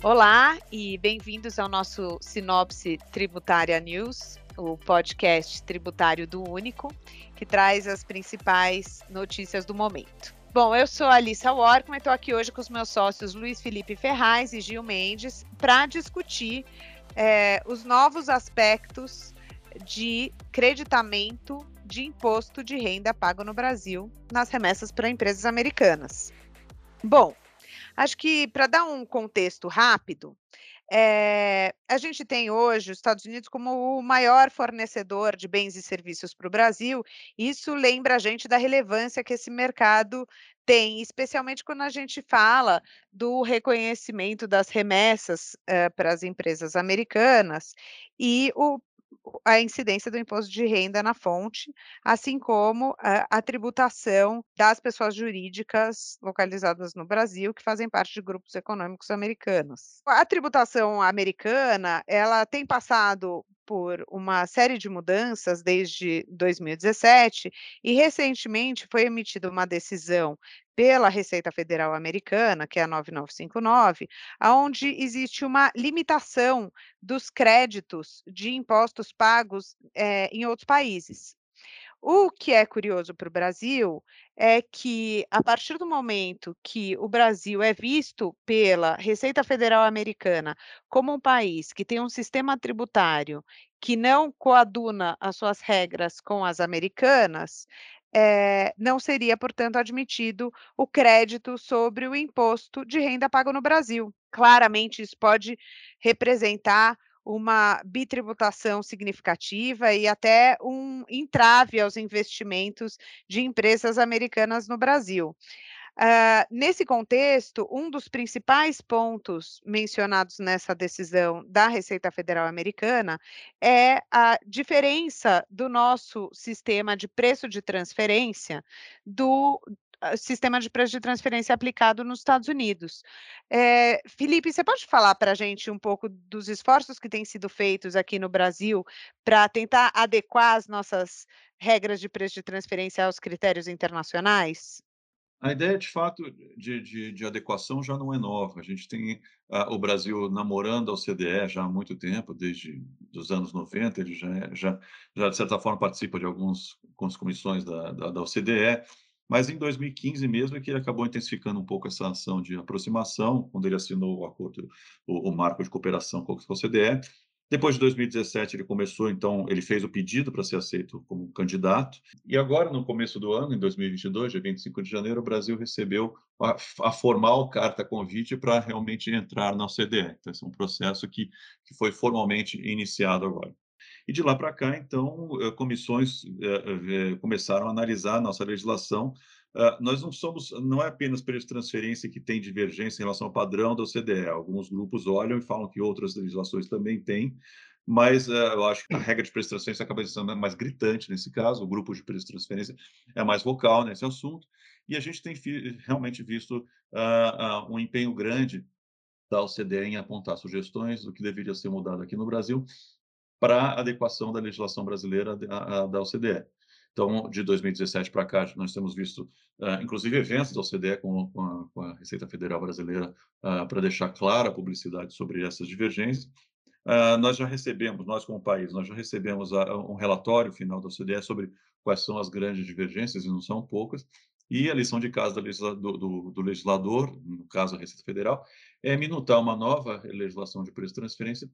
Olá e bem-vindos ao nosso Sinopse Tributária News, o podcast tributário do Único, que traz as principais notícias do momento. Bom, eu sou a Alissa Workman e estou aqui hoje com os meus sócios Luiz Felipe Ferraz e Gil Mendes para discutir é, os novos aspectos de creditamento de imposto de renda pago no Brasil nas remessas para empresas americanas. Bom, Acho que para dar um contexto rápido, é, a gente tem hoje os Estados Unidos como o maior fornecedor de bens e serviços para o Brasil. Isso lembra a gente da relevância que esse mercado tem, especialmente quando a gente fala do reconhecimento das remessas uh, para as empresas americanas e o a incidência do imposto de renda na fonte, assim como a, a, tributação das pessoas jurídicas localizadas no Brasil que fazem parte de grupos econômicos americanos. A tributação americana, ela tem passado por uma série de mudanças desde 2017 e recentemente foi emitida uma decisão pela Receita Federal Americana, que é a 9959, aonde existe uma limitação dos créditos de impostos pagos é, em outros países. O que é curioso para o Brasil é que, a partir do momento que o Brasil é visto pela Receita Federal Americana como um país que tem um sistema tributário que não coaduna as suas regras com as americanas, é, não seria, portanto, admitido o crédito sobre o imposto de renda pago no Brasil. Claramente, isso pode representar uma bitributação significativa e até um entrave aos investimentos de empresas americanas no Brasil. Uh, nesse contexto, um dos principais pontos mencionados nessa decisão da Receita Federal Americana é a diferença do nosso sistema de preço de transferência do sistema de preço de transferência aplicado nos Estados Unidos. É, Felipe, você pode falar para a gente um pouco dos esforços que têm sido feitos aqui no Brasil para tentar adequar as nossas regras de preço de transferência aos critérios internacionais? A ideia, de fato, de, de, de, adequação já não é nova. A gente tem uh, o Brasil namorando a OCDE já há muito tempo, desde os anos 90, ele já, é, já, já de certa forma, participa de algumas comissões da, da, da, OCDE, mas em 2015 mesmo é que ele acabou intensificando um pouco essa ação de aproximação, quando ele assinou o acordo, o, o marco de cooperação com a OCDE, depois de 2017, ele começou, então, ele fez o pedido para ser aceito como candidato. E agora, no começo do ano, em 2022, dia 25 de janeiro, o Brasil recebeu a, a formal carta convite para realmente entrar na OCDE. Então, esse é um processo que, que foi formalmente iniciado agora. E de lá para cá, então, eh, comissões eh, eh, começaram a analisar a nossa legislação. Uh, nós não somos, não é apenas preço de transferência que tem divergência em relação ao padrão da OCDE. Alguns grupos olham e falam que outras legislações também têm, mas eu acho que a regra de preço de transferência acaba sendo mais gritante nesse caso, o grupo de preço de transferência é mais vocal nesse assunto, e a gente tem realmente visto uh, um empenho grande da OCDE em apontar sugestões do que deveria ser mudado aqui no Brasil para a adequação da legislação brasileira da OCDE. Então, de 2017 para cá, nós temos visto, uh, inclusive, eventos da OCDE com, com, a, com a, Receita Federal Brasileira uh, para deixar clara a publicidade sobre essas divergências. Uh, nós já recebemos, nós como país, nós já recebemos um relatório final da OCDE sobre quais são as grandes divergências, e não são poucas, e a lição de casa do, do, do legislador, no caso a Receita Federal, é minutar uma nova legislação de preço de transferência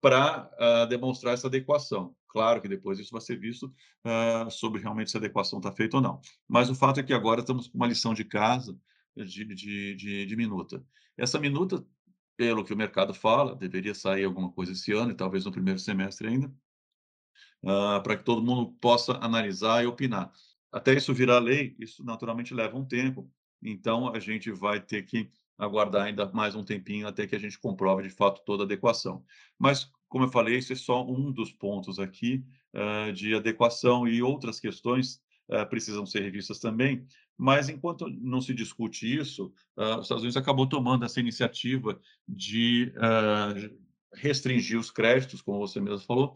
para uh, demonstrar essa adequação. Claro que depois isso vai ser visto uh, sobre realmente se a adequação está feita ou não. Mas o fato é que agora estamos com uma lição de casa de, de, de, de minuta. Essa minuta, pelo que o mercado fala, deveria sair alguma coisa esse ano, e talvez no primeiro semestre ainda, uh, para que todo mundo possa analisar e opinar. Até isso virar lei, isso naturalmente leva um tempo, então a gente vai ter que aguardar ainda mais um tempinho até que a gente comprove de fato toda a adequação. Mas, como eu falei, isso é só um dos pontos aqui uh, de adequação e outras questões uh, precisam ser revistas também. Mas, enquanto não se discute isso, uh, os Estados Unidos acabou tomando essa iniciativa de restringir os créditos, como você mesmo falou,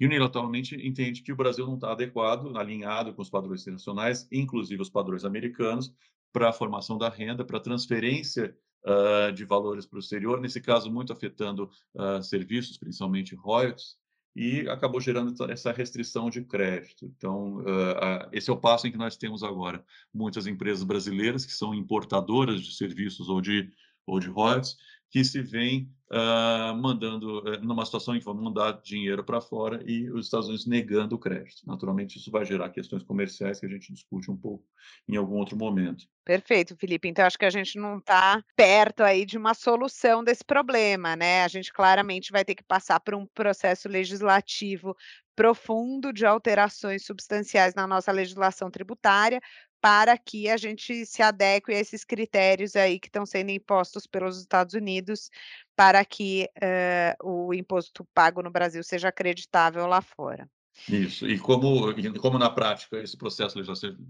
unilateralmente entende que o Brasil não está adequado, alinhado com os padrões internacionais, inclusive os padrões americanos, para a formação da renda, para a transferência uh, de valores para o exterior, nesse caso, muito afetando uh, serviços, principalmente royalties, e acabou gerando essa restrição de crédito. Então, uh, esse é o passo em que nós temos agora. Muitas empresas brasileiras que são importadoras de serviços ou de, ou de que se vem uh, mandando, uh, numa situação em que vão mandar dinheiro para fora e os Estados Unidos negando o crédito. Naturalmente, isso vai gerar questões comerciais que a gente discute um pouco em algum outro momento. Perfeito, Felipe. Então, acho que a gente não está perto aí de uma solução desse problema, né? A gente claramente vai ter que passar por um processo legislativo profundo de alterações substanciais na nossa legislação tributária, para que a gente se adeque a esses critérios aí que estão sendo impostos pelos Estados Unidos, para que uh, o imposto pago no Brasil seja acreditável lá fora. Isso, e como, como na prática esse processo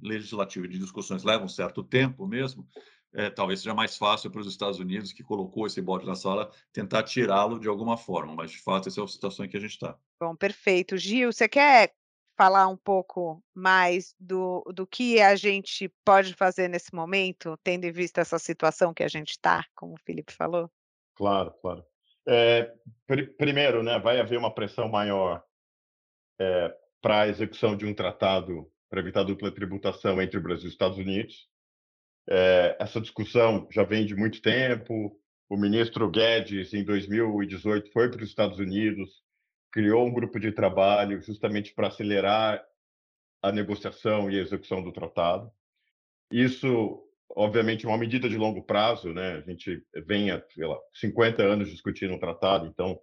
legislativo de discussões leva um certo tempo mesmo, é, talvez seja mais fácil para os Estados Unidos, que colocou esse bode na sala, tentar tirá-lo de alguma forma, mas de fato essa é a situação em que a gente está. Bom, perfeito. Gil, você quer falar um pouco mais do, do que a gente pode fazer nesse momento, tendo em vista essa situação que a gente está, como o Felipe falou? Claro, claro. É, pr primeiro, né, vai haver uma pressão maior é, para a execução de um tratado para evitar dupla tributação entre o Brasil e os Estados Unidos. É, essa discussão já vem de muito tempo. O ministro Guedes, em 2018, foi para os Estados Unidos, criou um grupo de trabalho justamente para acelerar a negociação e a execução do tratado. Isso, obviamente, é uma medida de longo prazo, né? A gente vem há, sei lá, 50 anos discutindo um tratado, então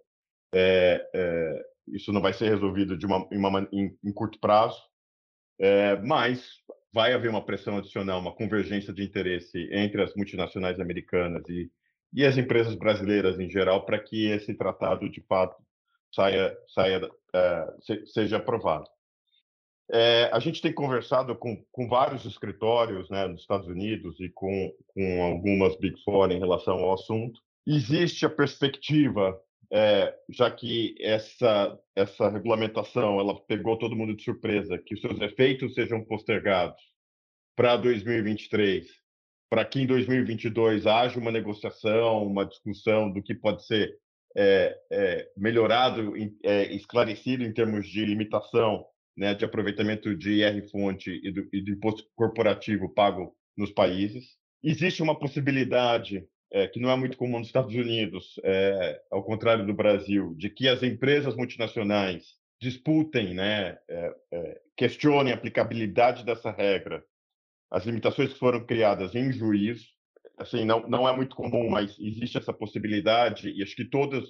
é, é, isso não vai ser resolvido de uma, em, uma, em, em curto prazo, é, mas vai haver uma pressão adicional, uma convergência de interesse entre as multinacionais americanas e, e as empresas brasileiras em geral para que esse tratado, de fato, saia, saia uh, seja aprovado. É, a gente tem conversado com, com vários escritórios né, nos Estados Unidos e com, com algumas Big Four em relação ao assunto. Existe a perspectiva, é, já que essa, essa regulamentação ela pegou todo mundo de surpresa, que os seus efeitos sejam postergados para 2023, para que em 2022 haja uma negociação, uma discussão do que pode ser é, é, melhorado, é, esclarecido em termos de limitação né, de aproveitamento de IR-fonte e do, e do imposto corporativo pago nos países. Existe uma possibilidade é, que não é muito comum nos Estados Unidos, é, ao contrário do Brasil, de que as empresas multinacionais disputem, né, é, é questionem a aplicabilidade dessa regra, as limitações que foram criadas em juízo, assim, não, não é muito comum, mas existe essa possibilidade, e acho que todas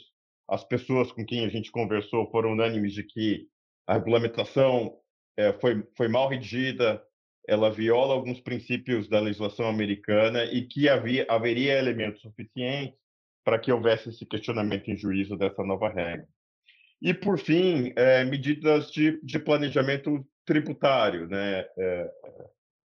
as pessoas com quem a gente conversou foram unânimes de que a regulamentação é, foi, foi mal redigida, ela viola alguns princípios da legislação americana e que havia, haveria elementos suficientes para que houvesse esse questionamento em juízo dessa nova regra. E, por fim, é, medidas de, de, planejamento tributário. Né? É,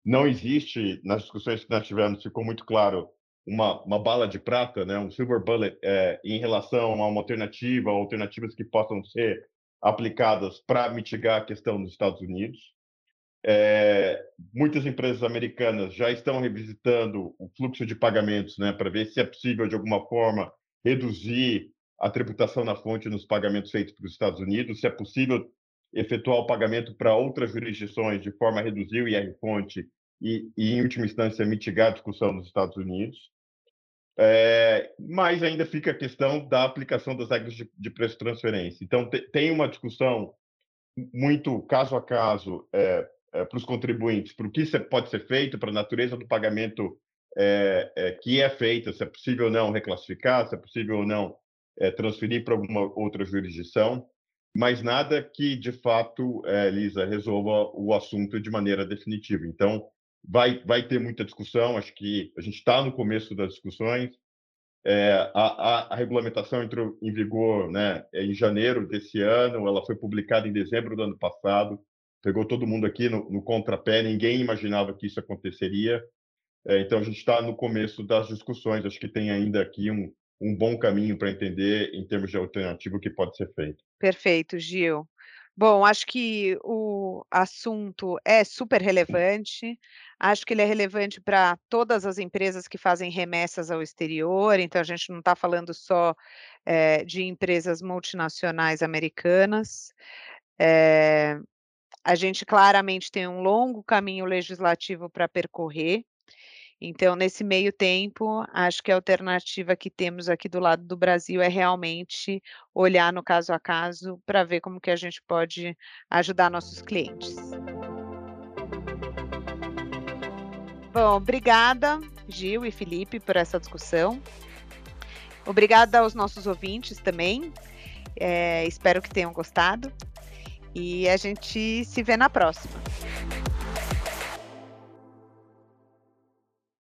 não existe, nas discussões que nós tivemos, ficou muito claro uma, uma bala de prata, né, um silver bullet, é, em relação a uma alternativa, alternativas que possam ser aplicadas para mitigar a questão nos Estados Unidos. É, muitas empresas americanas já estão revisitando o fluxo de pagamentos né, para ver se é possível, de alguma forma, reduzir a tributação na fonte nos pagamentos feitos para os Estados Unidos, se é possível efetuar o pagamento para outras jurisdições de forma a reduzir o IR-fonte e, e, em última instância, mitigar a discussão nos Estados Unidos. É, mas ainda fica a questão da aplicação das regras de, de preço transferência. Então, te, tem uma discussão muito caso a caso é, é, para os contribuintes, para o que pode ser feito, para a natureza do pagamento é, é, que é feita, se é possível ou não reclassificar, se é possível ou não é, transferir para alguma outra jurisdição mas nada que, de fato, Lisa, resolva o assunto de maneira definitiva. Então, vai, vai ter muita discussão, acho que a gente está no começo das discussões. É, a, a, a, regulamentação entrou em vigor né, em janeiro desse ano, ela foi publicada em dezembro do ano passado, pegou todo mundo aqui no, no contrapé, ninguém imaginava que isso aconteceria. É, então, a gente está no começo das discussões, acho que tem ainda aqui um, um bom caminho para entender, em termos de alternativa, o que pode ser feito. Perfeito, Gil. Bom, acho que o assunto é super relevante. Acho que ele é relevante para todas as empresas que fazem remessas ao exterior, então a gente não está falando só é, de empresas multinacionais americanas. É, a gente claramente tem um longo caminho legislativo para percorrer. Então, nesse meio tempo, acho que a alternativa que temos aqui do lado do Brasil é realmente olhar no caso a caso para ver como que a gente pode ajudar nossos clientes. Bom, obrigada, Gil e Felipe, por essa discussão. Obrigada aos nossos ouvintes também. É, espero que tenham gostado. E a gente se vê na próxima.